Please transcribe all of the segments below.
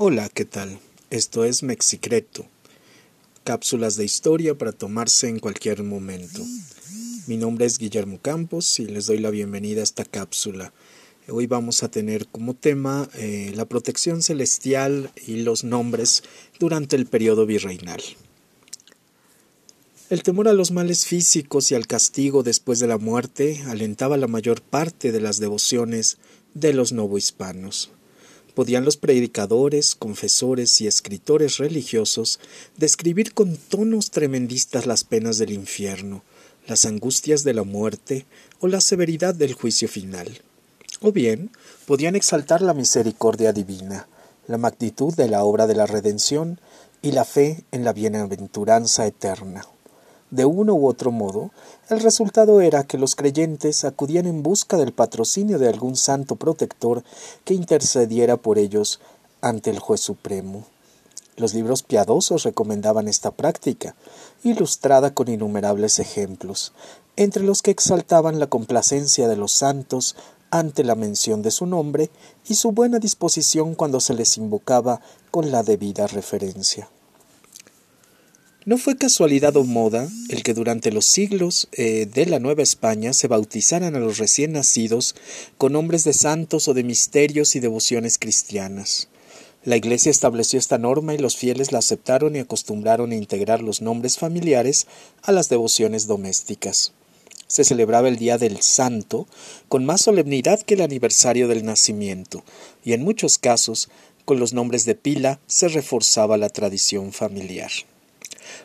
Hola, ¿qué tal? Esto es Mexicreto, cápsulas de historia para tomarse en cualquier momento. Mi nombre es Guillermo Campos y les doy la bienvenida a esta cápsula. Hoy vamos a tener como tema eh, la protección celestial y los nombres durante el periodo virreinal. El temor a los males físicos y al castigo después de la muerte alentaba la mayor parte de las devociones de los novohispanos. Podían los predicadores, confesores y escritores religiosos describir con tonos tremendistas las penas del infierno, las angustias de la muerte o la severidad del juicio final. O bien podían exaltar la misericordia divina, la magnitud de la obra de la redención y la fe en la bienaventuranza eterna. De uno u otro modo, el resultado era que los creyentes acudían en busca del patrocinio de algún santo protector que intercediera por ellos ante el juez supremo. Los libros piadosos recomendaban esta práctica, ilustrada con innumerables ejemplos, entre los que exaltaban la complacencia de los santos ante la mención de su nombre y su buena disposición cuando se les invocaba con la debida referencia. No fue casualidad o moda el que durante los siglos eh, de la Nueva España se bautizaran a los recién nacidos con nombres de santos o de misterios y devociones cristianas. La Iglesia estableció esta norma y los fieles la aceptaron y acostumbraron a integrar los nombres familiares a las devociones domésticas. Se celebraba el Día del Santo con más solemnidad que el aniversario del nacimiento, y en muchos casos, con los nombres de pila se reforzaba la tradición familiar.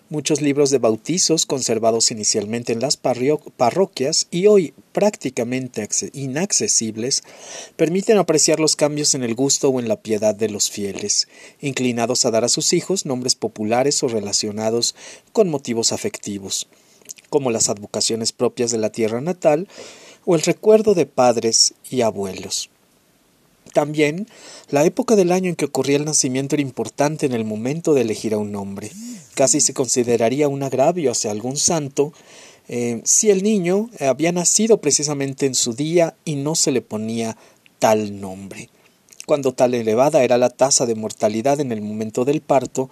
Muchos libros de bautizos conservados inicialmente en las parroquias y hoy prácticamente inaccesibles permiten apreciar los cambios en el gusto o en la piedad de los fieles, inclinados a dar a sus hijos nombres populares o relacionados con motivos afectivos, como las advocaciones propias de la tierra natal o el recuerdo de padres y abuelos. También, la época del año en que ocurría el nacimiento era importante en el momento de elegir a un nombre. Casi se consideraría un agravio hacia algún santo eh, si el niño había nacido precisamente en su día y no se le ponía tal nombre. Cuando tal elevada era la tasa de mortalidad en el momento del parto,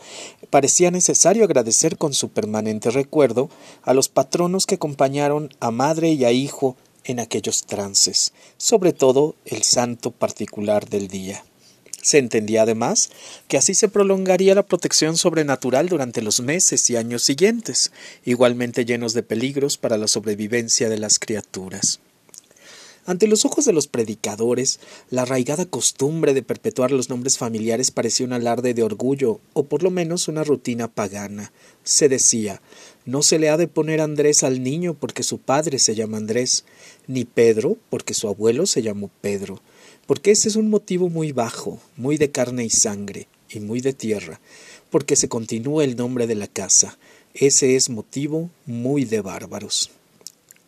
parecía necesario agradecer con su permanente recuerdo a los patronos que acompañaron a madre y a hijo en aquellos trances, sobre todo el santo particular del día. Se entendía además que así se prolongaría la protección sobrenatural durante los meses y años siguientes, igualmente llenos de peligros para la sobrevivencia de las criaturas. Ante los ojos de los predicadores, la arraigada costumbre de perpetuar los nombres familiares parecía un alarde de orgullo, o por lo menos una rutina pagana. Se decía no se le ha de poner Andrés al niño porque su padre se llama Andrés, ni Pedro porque su abuelo se llamó Pedro, porque ese es un motivo muy bajo, muy de carne y sangre, y muy de tierra, porque se continúa el nombre de la casa, ese es motivo muy de bárbaros.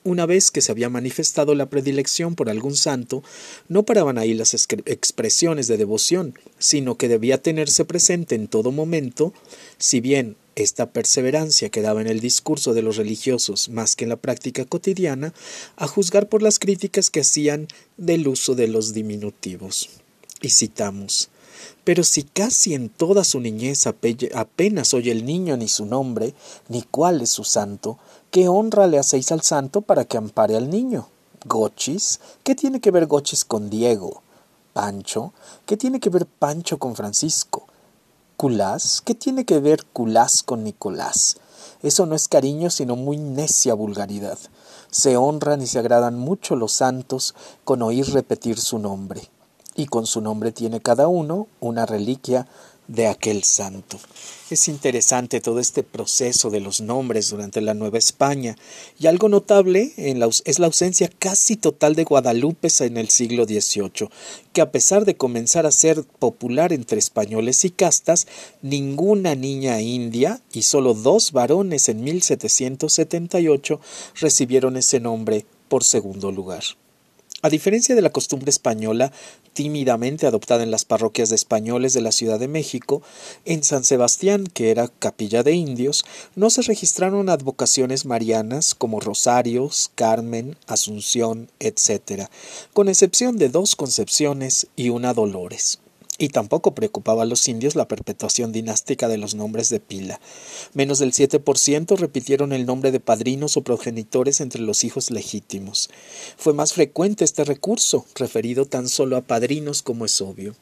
Una vez que se había manifestado la predilección por algún santo, no paraban ahí las expresiones de devoción, sino que debía tenerse presente en todo momento, si bien esta perseverancia quedaba en el discurso de los religiosos más que en la práctica cotidiana, a juzgar por las críticas que hacían del uso de los diminutivos. Y citamos pero si casi en toda su niñez apenas oye el niño ni su nombre, ni cuál es su santo, ¿qué honra le hacéis al santo para que ampare al niño? Gochis, ¿qué tiene que ver Gochis con Diego? Pancho, ¿qué tiene que ver Pancho con Francisco? Culás, ¿qué tiene que ver Culás con Nicolás? Eso no es cariño, sino muy necia vulgaridad. Se honran y se agradan mucho los santos con oír repetir su nombre y con su nombre tiene cada uno una reliquia de aquel santo. Es interesante todo este proceso de los nombres durante la Nueva España y algo notable es la ausencia casi total de Guadalupe en el siglo XVIII, que a pesar de comenzar a ser popular entre españoles y castas, ninguna niña india y solo dos varones en 1778 recibieron ese nombre por segundo lugar. A diferencia de la costumbre española, tímidamente adoptada en las parroquias de españoles de la Ciudad de México, en San Sebastián, que era capilla de indios, no se registraron advocaciones marianas como Rosarios, Carmen, Asunción, etc., con excepción de dos Concepciones y una Dolores. Y tampoco preocupaba a los indios la perpetuación dinástica de los nombres de pila. Menos del 7% repitieron el nombre de padrinos o progenitores entre los hijos legítimos. Fue más frecuente este recurso, referido tan solo a padrinos como es obvio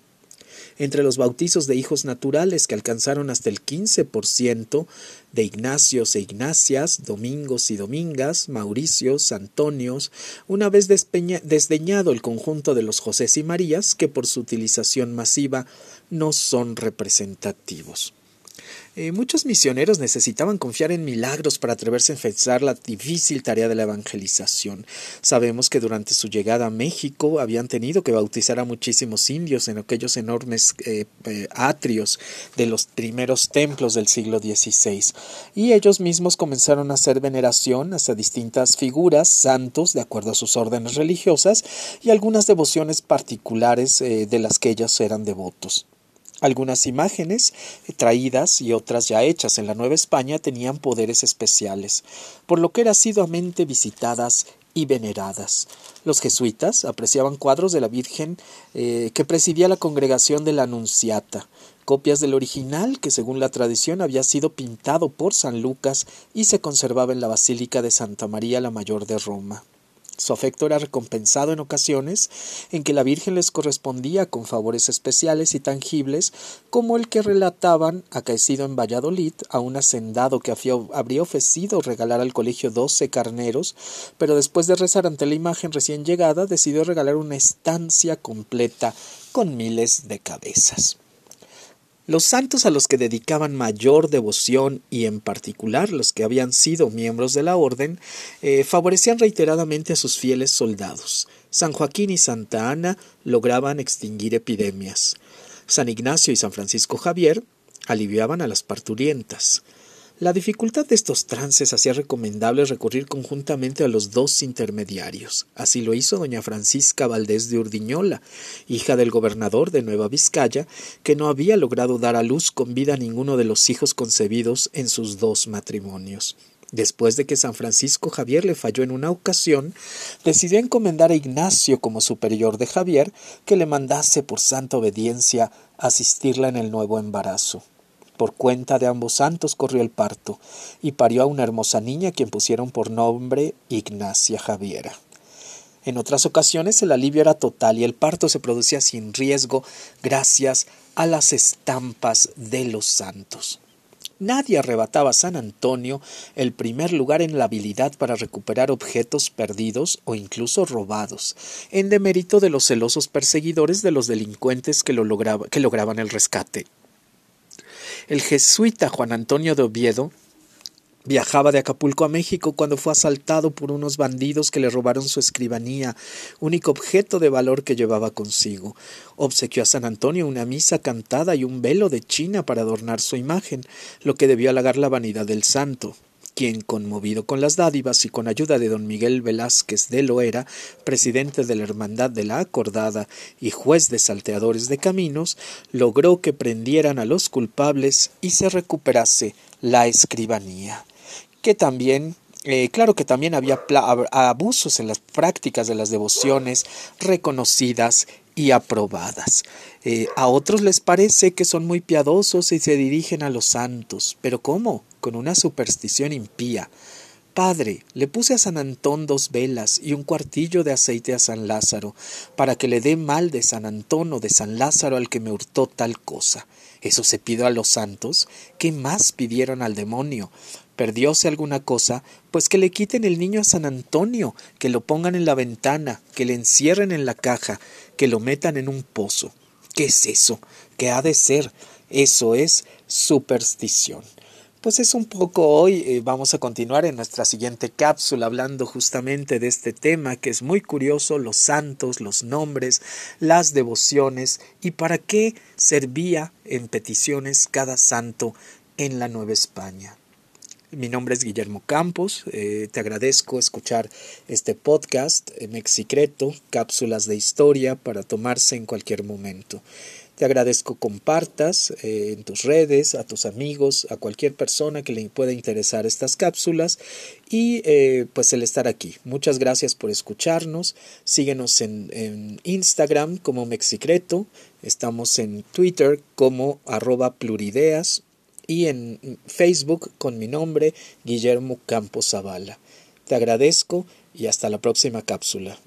entre los bautizos de hijos naturales que alcanzaron hasta el 15% de Ignacios e Ignacias, Domingos y Domingas, Mauricios, Antonios, una vez desdeñado el conjunto de los Josés y Marías que por su utilización masiva no son representativos. Eh, muchos misioneros necesitaban confiar en milagros para atreverse a enfrentar la difícil tarea de la evangelización. Sabemos que durante su llegada a México habían tenido que bautizar a muchísimos indios en aquellos enormes eh, eh, atrios de los primeros templos del siglo XVI, y ellos mismos comenzaron a hacer veneración hacia distintas figuras, santos, de acuerdo a sus órdenes religiosas, y algunas devociones particulares de las que ellos eran devotos. Algunas imágenes traídas y otras ya hechas en la Nueva España tenían poderes especiales, por lo que eran asiduamente visitadas y veneradas. Los jesuitas apreciaban cuadros de la Virgen eh, que presidía la congregación de la Anunciata, copias del original que según la tradición había sido pintado por San Lucas y se conservaba en la Basílica de Santa María la Mayor de Roma. Su afecto era recompensado en ocasiones en que la Virgen les correspondía con favores especiales y tangibles, como el que relataban, acaecido en Valladolid, a un hacendado que habría ofrecido regalar al colegio doce carneros, pero después de rezar ante la imagen recién llegada, decidió regalar una estancia completa con miles de cabezas. Los santos a los que dedicaban mayor devoción y en particular los que habían sido miembros de la orden eh, favorecían reiteradamente a sus fieles soldados. San Joaquín y Santa Ana lograban extinguir epidemias. San Ignacio y San Francisco Javier aliviaban a las parturientas. La dificultad de estos trances hacía recomendable recurrir conjuntamente a los dos intermediarios. Así lo hizo doña Francisca Valdés de Urdiñola, hija del gobernador de Nueva Vizcaya, que no había logrado dar a luz con vida a ninguno de los hijos concebidos en sus dos matrimonios. Después de que San Francisco Javier le falló en una ocasión, decidió encomendar a Ignacio como superior de Javier que le mandase por santa obediencia asistirla en el nuevo embarazo. Por cuenta de ambos santos corrió el parto, y parió a una hermosa niña quien pusieron por nombre Ignacia Javiera. En otras ocasiones el alivio era total y el parto se producía sin riesgo gracias a las estampas de los santos. Nadie arrebataba a San Antonio el primer lugar en la habilidad para recuperar objetos perdidos o incluso robados, en demérito de los celosos perseguidores de los delincuentes que, lo que lograban el rescate. El jesuita Juan Antonio de Oviedo Viajaba de Acapulco a México cuando fue asaltado por unos bandidos que le robaron su escribanía, único objeto de valor que llevaba consigo. Obsequió a San Antonio una misa cantada y un velo de China para adornar su imagen, lo que debió halagar la vanidad del santo quien, conmovido con las dádivas y con ayuda de don Miguel Velázquez de Loera, presidente de la Hermandad de la Acordada y juez de salteadores de caminos, logró que prendieran a los culpables y se recuperase la escribanía, que también eh, claro que también había abusos en las prácticas de las devociones reconocidas y aprobadas. Eh, a otros les parece que son muy piadosos y se dirigen a los santos. ¿Pero cómo? Con una superstición impía. Padre, le puse a San Antón dos velas y un cuartillo de aceite a San Lázaro, para que le dé mal de San Antón o de San Lázaro al que me hurtó tal cosa. Eso se pidió a los santos. ¿Qué más pidieron al demonio? perdióse alguna cosa, pues que le quiten el niño a San Antonio, que lo pongan en la ventana, que le encierren en la caja, que lo metan en un pozo. ¿Qué es eso? ¿Qué ha de ser? Eso es superstición. Pues es un poco hoy, eh, vamos a continuar en nuestra siguiente cápsula hablando justamente de este tema que es muy curioso, los santos, los nombres, las devociones y para qué servía en peticiones cada santo en la Nueva España. Mi nombre es Guillermo Campos. Eh, te agradezco escuchar este podcast eh, Mexicreto, cápsulas de historia para tomarse en cualquier momento. Te agradezco compartas eh, en tus redes, a tus amigos, a cualquier persona que le pueda interesar estas cápsulas y pues el estar aquí. Muchas gracias por escucharnos. Síguenos en, en Instagram como Mexicreto. Estamos en Twitter como arroba plurideas y en Facebook con mi nombre Guillermo Campos Zavala. Te agradezco y hasta la próxima cápsula.